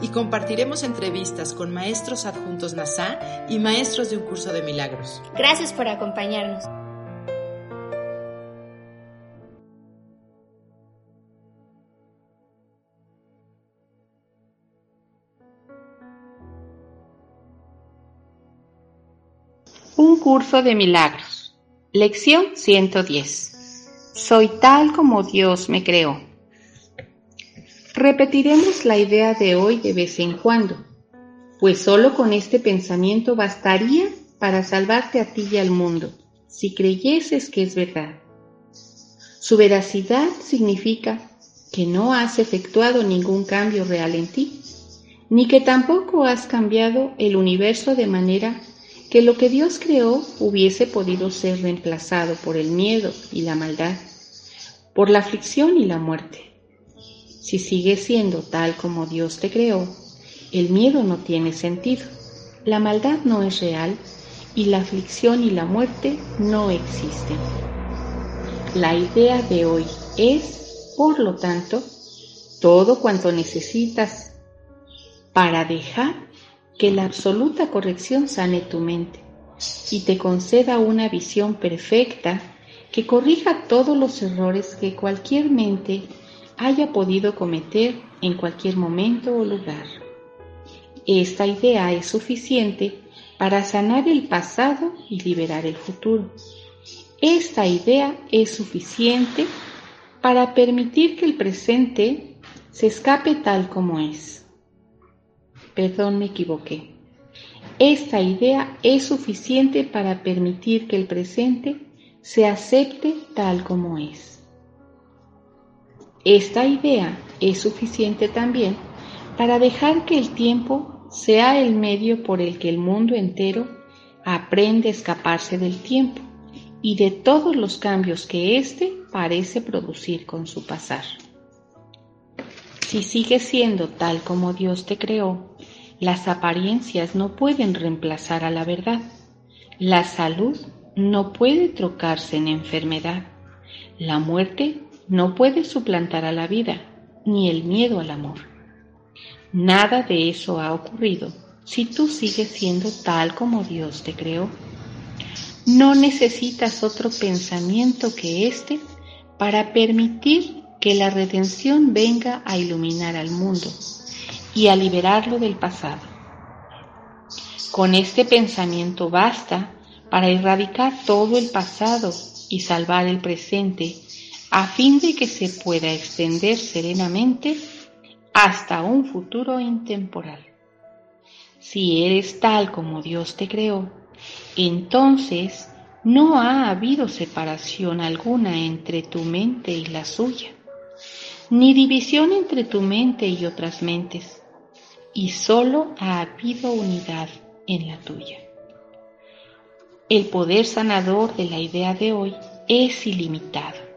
Y compartiremos entrevistas con maestros adjuntos NASA y maestros de un curso de milagros. Gracias por acompañarnos. Un curso de milagros. Lección 110. Soy tal como Dios me creó. Repetiremos la idea de hoy de vez en cuando, pues solo con este pensamiento bastaría para salvarte a ti y al mundo, si creyeses que es verdad. Su veracidad significa que no has efectuado ningún cambio real en ti, ni que tampoco has cambiado el universo de manera que lo que Dios creó hubiese podido ser reemplazado por el miedo y la maldad por la aflicción y la muerte. Si sigues siendo tal como Dios te creó, el miedo no tiene sentido, la maldad no es real y la aflicción y la muerte no existen. La idea de hoy es, por lo tanto, todo cuanto necesitas para dejar que la absoluta corrección sane tu mente y te conceda una visión perfecta que corrija todos los errores que cualquier mente haya podido cometer en cualquier momento o lugar. Esta idea es suficiente para sanar el pasado y liberar el futuro. Esta idea es suficiente para permitir que el presente se escape tal como es. Perdón, me equivoqué. Esta idea es suficiente para permitir que el presente se acepte tal como es. Esta idea es suficiente también para dejar que el tiempo sea el medio por el que el mundo entero aprende a escaparse del tiempo y de todos los cambios que éste parece producir con su pasar. Si sigues siendo tal como Dios te creó, las apariencias no pueden reemplazar a la verdad. La salud no puede trocarse en enfermedad. La muerte no puede suplantar a la vida, ni el miedo al amor. Nada de eso ha ocurrido si tú sigues siendo tal como Dios te creó. No necesitas otro pensamiento que este para permitir que la redención venga a iluminar al mundo y a liberarlo del pasado. Con este pensamiento basta para erradicar todo el pasado y salvar el presente, a fin de que se pueda extender serenamente hasta un futuro intemporal. Si eres tal como Dios te creó, entonces no ha habido separación alguna entre tu mente y la suya, ni división entre tu mente y otras mentes, y solo ha habido unidad en la tuya. El poder sanador de la idea de hoy es ilimitado.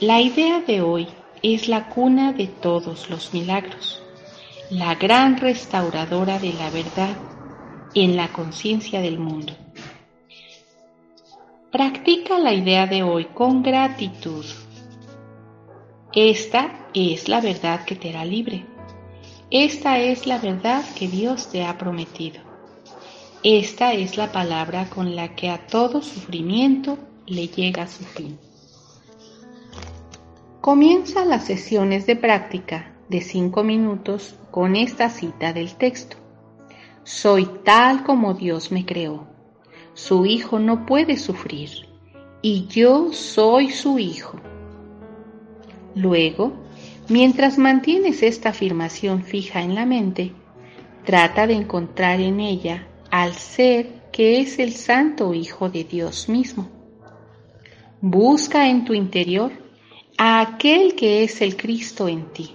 La idea de hoy es la cuna de todos los milagros, la gran restauradora de la verdad en la conciencia del mundo. Practica la idea de hoy con gratitud. Esta es la verdad que te hará libre. Esta es la verdad que Dios te ha prometido. Esta es la palabra con la que a todo sufrimiento le llega su fin. Comienza las sesiones de práctica de cinco minutos con esta cita del texto. Soy tal como Dios me creó. Su hijo no puede sufrir y yo soy su hijo. Luego, mientras mantienes esta afirmación fija en la mente, trata de encontrar en ella al ser que es el Santo Hijo de Dios mismo. Busca en tu interior a aquel que es el Cristo en ti,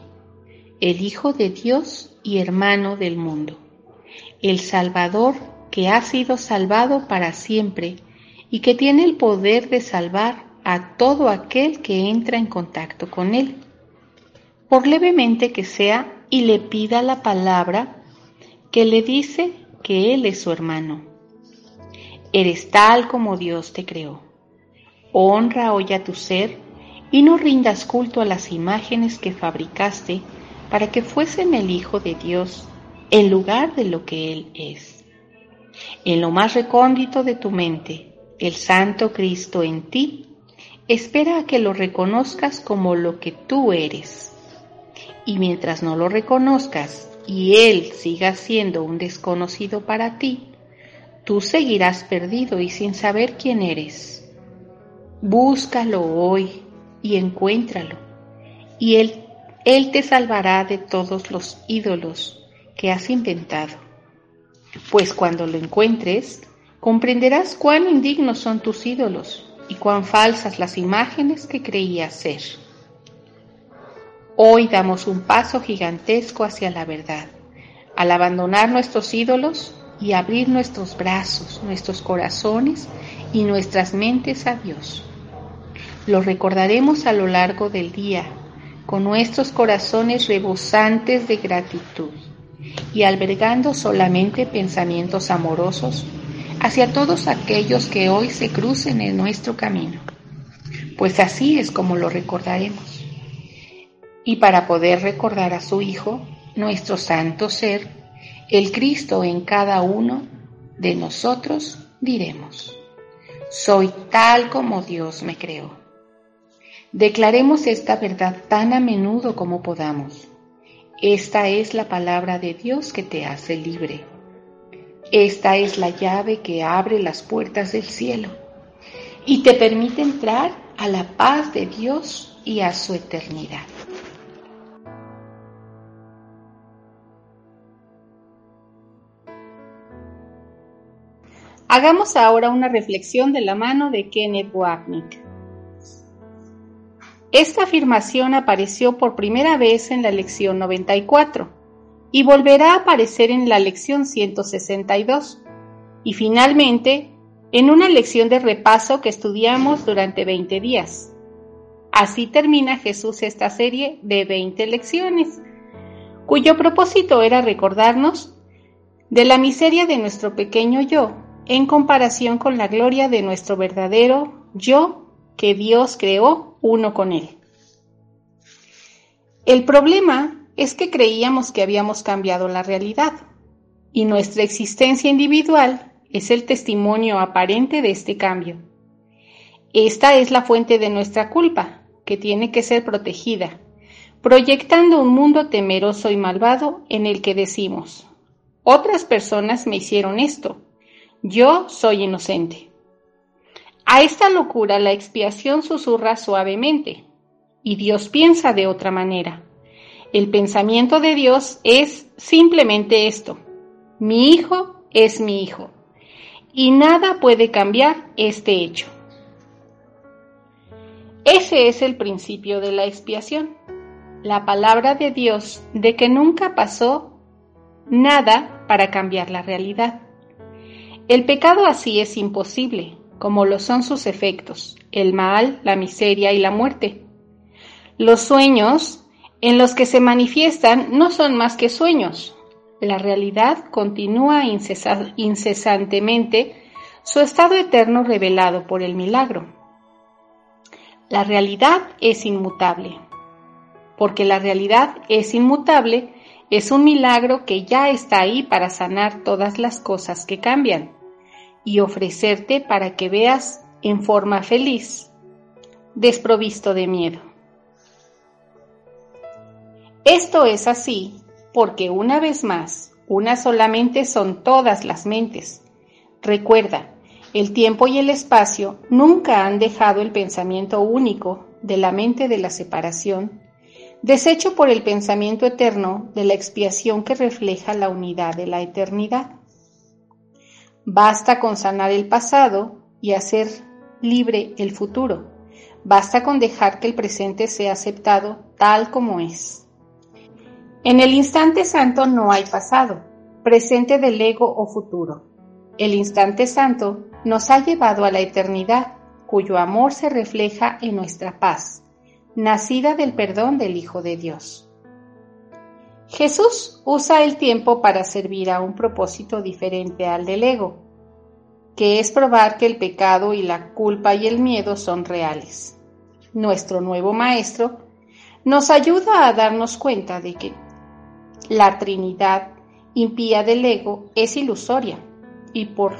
el Hijo de Dios y hermano del mundo, el Salvador que ha sido salvado para siempre y que tiene el poder de salvar a todo aquel que entra en contacto con Él, por levemente que sea y le pida la palabra que le dice que Él es su hermano. Eres tal como Dios te creó. Honra hoy a tu ser y no rindas culto a las imágenes que fabricaste para que fuesen el Hijo de Dios en lugar de lo que Él es. En lo más recóndito de tu mente, el Santo Cristo en ti espera a que lo reconozcas como lo que tú eres. Y mientras no lo reconozcas y Él siga siendo un desconocido para ti, tú seguirás perdido y sin saber quién eres. Búscalo hoy y encuéntralo, y Él, Él te salvará de todos los ídolos que has inventado. Pues cuando lo encuentres, comprenderás cuán indignos son tus ídolos y cuán falsas las imágenes que creías ser. Hoy damos un paso gigantesco hacia la verdad, al abandonar nuestros ídolos y abrir nuestros brazos, nuestros corazones y nuestras mentes a Dios. Lo recordaremos a lo largo del día, con nuestros corazones rebosantes de gratitud y albergando solamente pensamientos amorosos hacia todos aquellos que hoy se crucen en nuestro camino. Pues así es como lo recordaremos. Y para poder recordar a su Hijo, nuestro santo ser, el Cristo en cada uno de nosotros, diremos, soy tal como Dios me creó. Declaremos esta verdad tan a menudo como podamos. Esta es la palabra de Dios que te hace libre. Esta es la llave que abre las puertas del cielo y te permite entrar a la paz de Dios y a su eternidad. Hagamos ahora una reflexión de la mano de Kenneth Wapnick. Esta afirmación apareció por primera vez en la lección 94 y volverá a aparecer en la lección 162 y finalmente en una lección de repaso que estudiamos durante 20 días. Así termina Jesús esta serie de 20 lecciones, cuyo propósito era recordarnos de la miseria de nuestro pequeño yo en comparación con la gloria de nuestro verdadero yo que Dios creó uno con él. El problema es que creíamos que habíamos cambiado la realidad y nuestra existencia individual es el testimonio aparente de este cambio. Esta es la fuente de nuestra culpa, que tiene que ser protegida, proyectando un mundo temeroso y malvado en el que decimos, otras personas me hicieron esto, yo soy inocente. A esta locura la expiación susurra suavemente, y Dios piensa de otra manera. El pensamiento de Dios es simplemente esto. Mi hijo es mi hijo. Y nada puede cambiar este hecho. Ese es el principio de la expiación. La palabra de Dios de que nunca pasó nada para cambiar la realidad. El pecado así es imposible, como lo son sus efectos, el mal, la miseria y la muerte. Los sueños en los que se manifiestan no son más que sueños. La realidad continúa incesantemente su estado eterno revelado por el milagro. La realidad es inmutable. Porque la realidad es inmutable, es un milagro que ya está ahí para sanar todas las cosas que cambian y ofrecerte para que veas en forma feliz, desprovisto de miedo. Esto es así porque una vez más, una solamente son todas las mentes. Recuerda, el tiempo y el espacio nunca han dejado el pensamiento único de la mente de la separación, deshecho por el pensamiento eterno de la expiación que refleja la unidad de la eternidad. Basta con sanar el pasado y hacer libre el futuro. Basta con dejar que el presente sea aceptado tal como es. En el instante santo no hay pasado, presente del ego o futuro. El instante santo nos ha llevado a la eternidad, cuyo amor se refleja en nuestra paz, nacida del perdón del Hijo de Dios. Jesús usa el tiempo para servir a un propósito diferente al del ego, que es probar que el pecado y la culpa y el miedo son reales. Nuestro nuevo Maestro nos ayuda a darnos cuenta de que la Trinidad impía del ego es ilusoria y por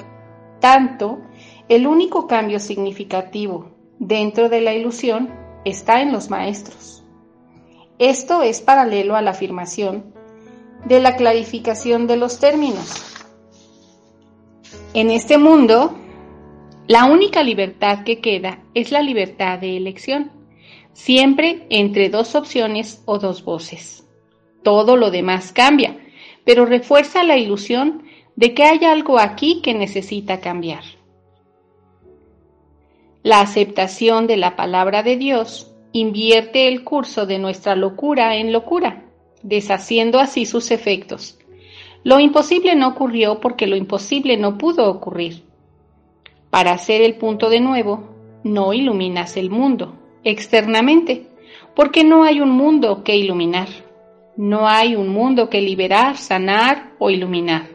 tanto el único cambio significativo dentro de la ilusión está en los maestros. Esto es paralelo a la afirmación de la clarificación de los términos. En este mundo, la única libertad que queda es la libertad de elección, siempre entre dos opciones o dos voces. Todo lo demás cambia, pero refuerza la ilusión de que hay algo aquí que necesita cambiar. La aceptación de la palabra de Dios invierte el curso de nuestra locura en locura, deshaciendo así sus efectos. Lo imposible no ocurrió porque lo imposible no pudo ocurrir. Para hacer el punto de nuevo, no iluminas el mundo externamente, porque no hay un mundo que iluminar. No hay un mundo que liberar, sanar o iluminar.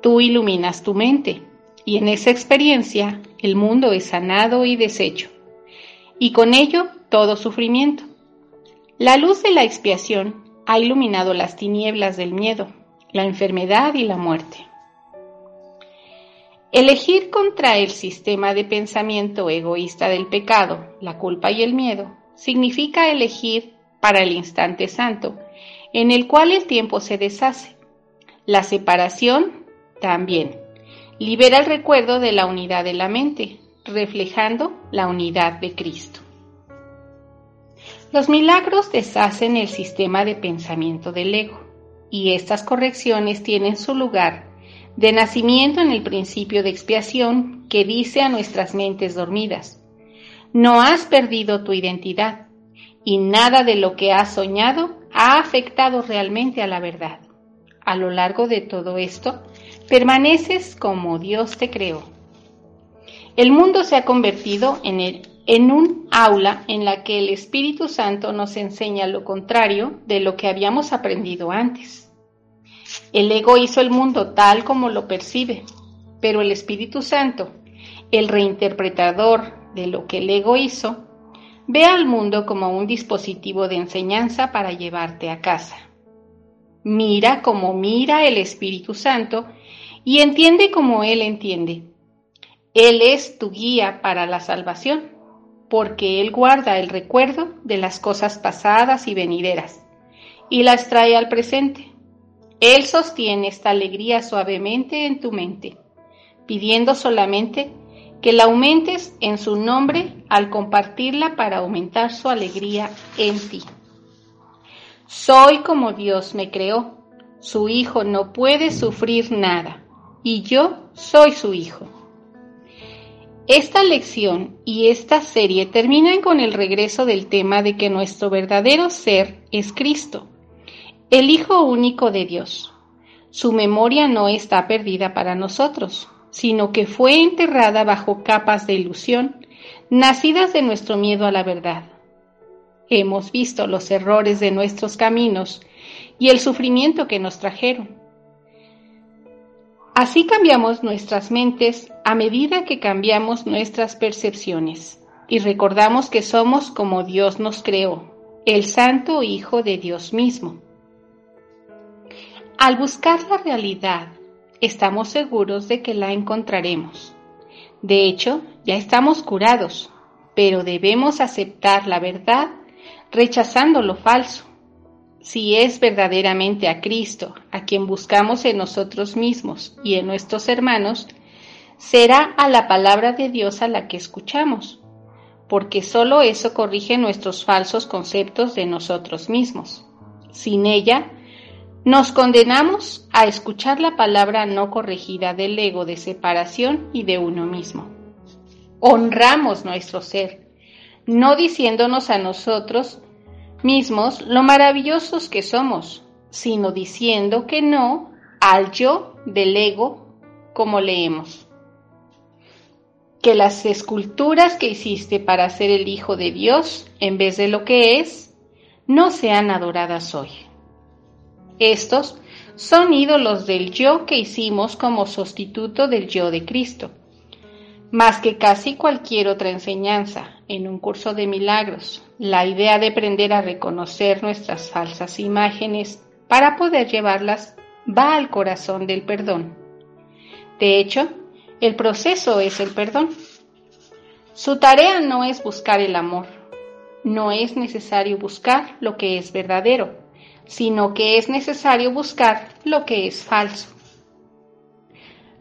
Tú iluminas tu mente y en esa experiencia el mundo es sanado y deshecho. Y con ello todo sufrimiento. La luz de la expiación ha iluminado las tinieblas del miedo, la enfermedad y la muerte. Elegir contra el sistema de pensamiento egoísta del pecado, la culpa y el miedo significa elegir para el instante santo en el cual el tiempo se deshace. La separación también libera el recuerdo de la unidad de la mente, reflejando la unidad de Cristo. Los milagros deshacen el sistema de pensamiento del ego y estas correcciones tienen su lugar de nacimiento en el principio de expiación que dice a nuestras mentes dormidas, no has perdido tu identidad y nada de lo que has soñado ha afectado realmente a la verdad. A lo largo de todo esto, permaneces como Dios te creó. El mundo se ha convertido en, un aula en la que el Espíritu Santo nos enseña lo contrario de lo que habíamos aprendido antes. El ego hizo el mundo tal como lo percibe, pero el Espíritu Santo, el reinterpretador de lo que el ego hizo, Ve al mundo como un dispositivo de enseñanza para llevarte a casa. Mira como mira el Espíritu Santo y entiende como Él entiende. Él es tu guía para la salvación, porque Él guarda el recuerdo de las cosas pasadas y venideras y las trae al presente. Él sostiene esta alegría suavemente en tu mente, pidiendo solamente que la aumentes en su nombre al compartirla para aumentar su alegría en ti. Soy como Dios me creó. Su Hijo no puede sufrir nada y yo soy su Hijo. Esta lección y esta serie terminan con el regreso del tema de que nuestro verdadero ser es Cristo, el Hijo único de Dios. Su memoria no está perdida para nosotros, sino que fue enterrada bajo capas de ilusión, nacidas de nuestro miedo a la verdad. Hemos visto los errores de nuestros caminos y el sufrimiento que nos trajeron. Así cambiamos nuestras mentes a medida que cambiamos nuestras percepciones y recordamos que somos como Dios nos creó, el Santo Hijo de Dios mismo. Al buscar la realidad estamos seguros de que la encontraremos. De hecho, ya estamos curados, pero debemos aceptar la verdad rechazando lo falso. Si es verdaderamente a Cristo, a quien buscamos en nosotros mismos y en nuestros hermanos, será a la palabra de Dios a la que escuchamos, porque sólo eso corrige nuestros falsos conceptos de nosotros mismos. Sin ella, nos condenamos a escuchar la palabra no corregida del ego de separación y de uno mismo. Honramos nuestro ser, no diciéndonos a nosotros mismos lo maravillosos que somos, sino diciendo que no al yo del ego, como leemos. Que las esculturas que hiciste para ser el Hijo de Dios, en vez de lo que es, no sean adoradas hoy. Estos son ídolos del yo que hicimos como sustituto del yo de Cristo. Más que casi cualquier otra enseñanza en un curso de milagros, la idea de aprender a reconocer nuestras falsas imágenes para poder llevarlas va al corazón del perdón. De hecho, el proceso es el perdón. Su tarea no es buscar el amor, no es necesario buscar lo que es verdadero, sino que es necesario buscar lo que es falso.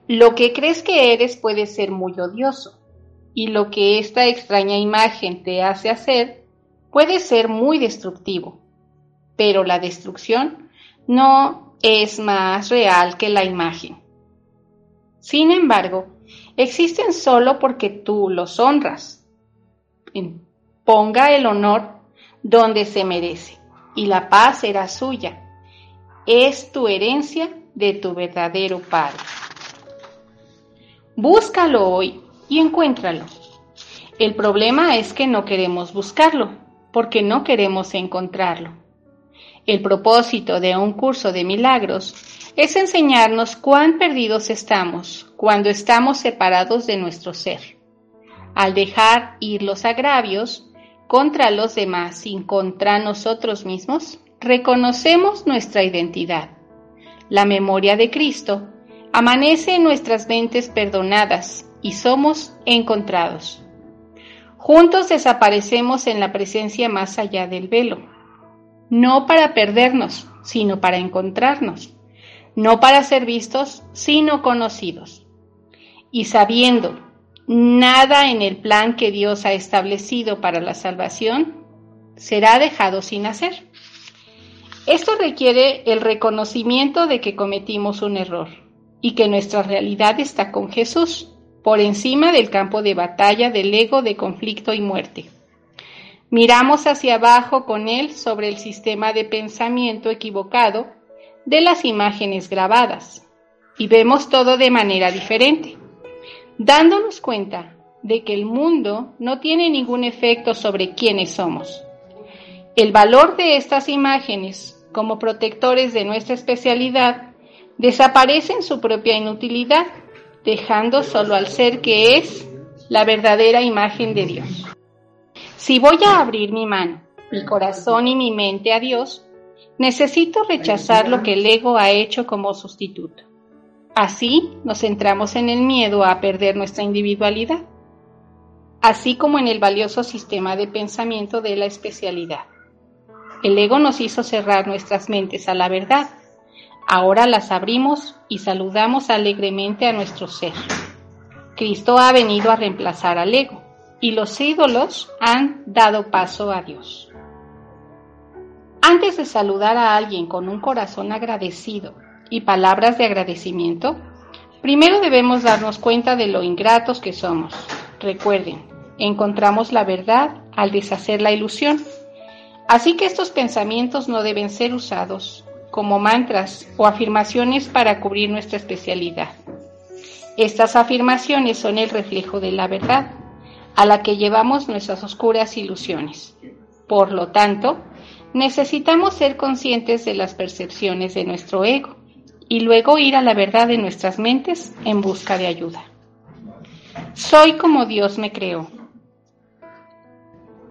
Lo que crees que eres puede ser muy odioso, y lo que esta extraña imagen te hace hacer puede ser muy destructivo, pero la destrucción no es más real que la imagen. Sin embargo, existen solo porque tú los honras. Ponga el honor donde se merece y la paz será suya. Es tu herencia de tu verdadero Padre. Búscalo hoy y encuéntralo. El problema es que no queremos buscarlo, porque no queremos encontrarlo. El propósito de un curso de milagros es enseñarnos cuán perdidos estamos cuando estamos separados de nuestro ser. Al dejar ir los agravios, contra los demás y contra nosotros mismos, reconocemos nuestra identidad. La memoria de Cristo amanece en nuestras mentes perdonadas y somos encontrados. Juntos desaparecemos en la presencia más allá del velo, no para perdernos, sino para encontrarnos, no para ser vistos, sino conocidos. Y sabiendo nada en el plan que Dios ha establecido para la salvación será dejado sin hacer. Esto requiere el reconocimiento de que cometimos un error y que nuestra realidad está con Jesús, por encima del campo de batalla del ego de conflicto y muerte. Miramos hacia abajo con Él sobre el sistema de pensamiento equivocado de las imágenes grabadas y vemos todo de manera diferente dándonos cuenta de que el mundo no tiene ningún efecto sobre quiénes somos. El valor de estas imágenes como protectores de nuestra especialidad desaparece en su propia inutilidad, dejando solo al ser que es la verdadera imagen de Dios. Si voy a abrir mi mano, mi corazón y mi mente a Dios, necesito rechazar lo que el ego ha hecho como sustituto. Así nos centramos en el miedo a perder nuestra individualidad, así como en el valioso sistema de pensamiento de la especialidad. El ego nos hizo cerrar nuestras mentes a la verdad. Ahora las abrimos y saludamos alegremente a nuestro ser. Cristo ha venido a reemplazar al ego y los ídolos han dado paso a Dios. Antes de saludar a alguien con un corazón agradecido y palabras de agradecimiento, primero debemos darnos cuenta de lo ingratos que somos. Recuerden, encontramos la verdad al deshacer la ilusión. Así que estos pensamientos no deben ser usados como mantras o afirmaciones para cubrir nuestra especialidad. Estas afirmaciones son el reflejo de la verdad, a la que llevamos nuestras oscuras ilusiones. Por lo tanto, necesitamos ser conscientes de las percepciones de nuestro ego y luego ir a la verdad de nuestras mentes en busca de ayuda. Soy como Dios me creó.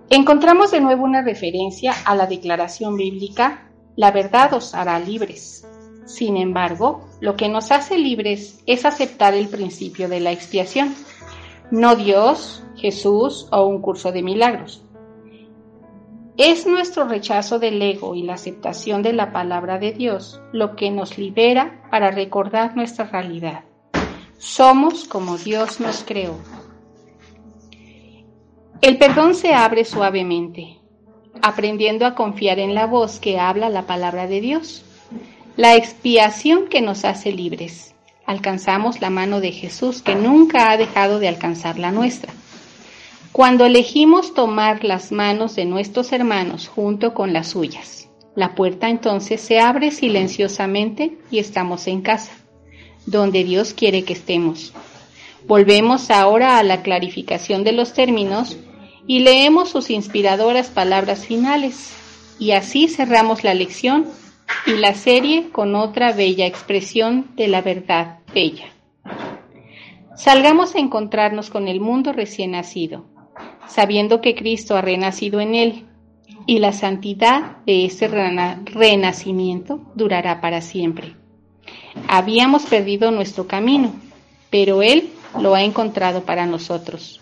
Encontramos de nuevo una referencia a la declaración bíblica, la verdad os hará libres. Sin embargo, lo que nos hace libres es aceptar el principio de la expiación, no Dios, Jesús o un curso de milagros. Es nuestro rechazo del ego y la aceptación de la palabra de Dios lo que nos libera para recordar nuestra realidad. Somos como Dios nos creó. El perdón se abre suavemente, aprendiendo a confiar en la voz que habla la palabra de Dios. La expiación que nos hace libres. Alcanzamos la mano de Jesús que nunca ha dejado de alcanzar la nuestra. Cuando elegimos tomar las manos de nuestros hermanos junto con las suyas, La puerta entonces se abre silenciosamente y estamos en casa, donde Dios quiere que estemos. Volvemos ahora a la clarificación de los términos y leemos sus inspiradoras palabras finales. Y así cerramos la lección y la serie con otra bella expresión de la verdad bella. Salgamos a encontrarnos con el mundo recién nacido, sabiendo que Cristo ha renacido en él y la santidad de ese renacimiento durará para siempre. Habíamos perdido nuestro camino, pero Él lo ha encontrado para nosotros.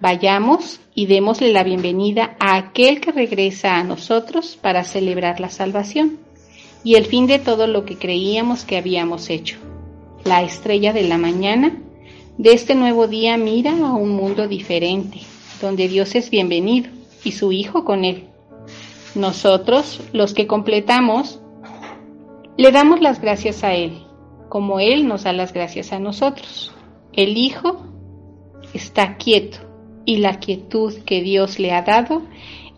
Vayamos y démosle la bienvenida a aquel que regresa a nosotros para celebrar la salvación y el fin de todo lo que creíamos que habíamos hecho. La estrella de la mañana de este nuevo día mira a un mundo diferente, donde Dios es bienvenido y su Hijo con él. Nosotros, los que completamos, le damos las gracias a Él, como Él nos da las gracias a nosotros. El Hijo está quieto y la quietud que Dios le ha dado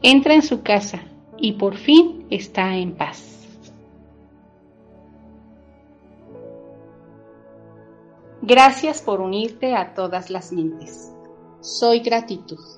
entra en su casa y por fin está en paz. Gracias por unirte a todas las mentes. Soy gratitud.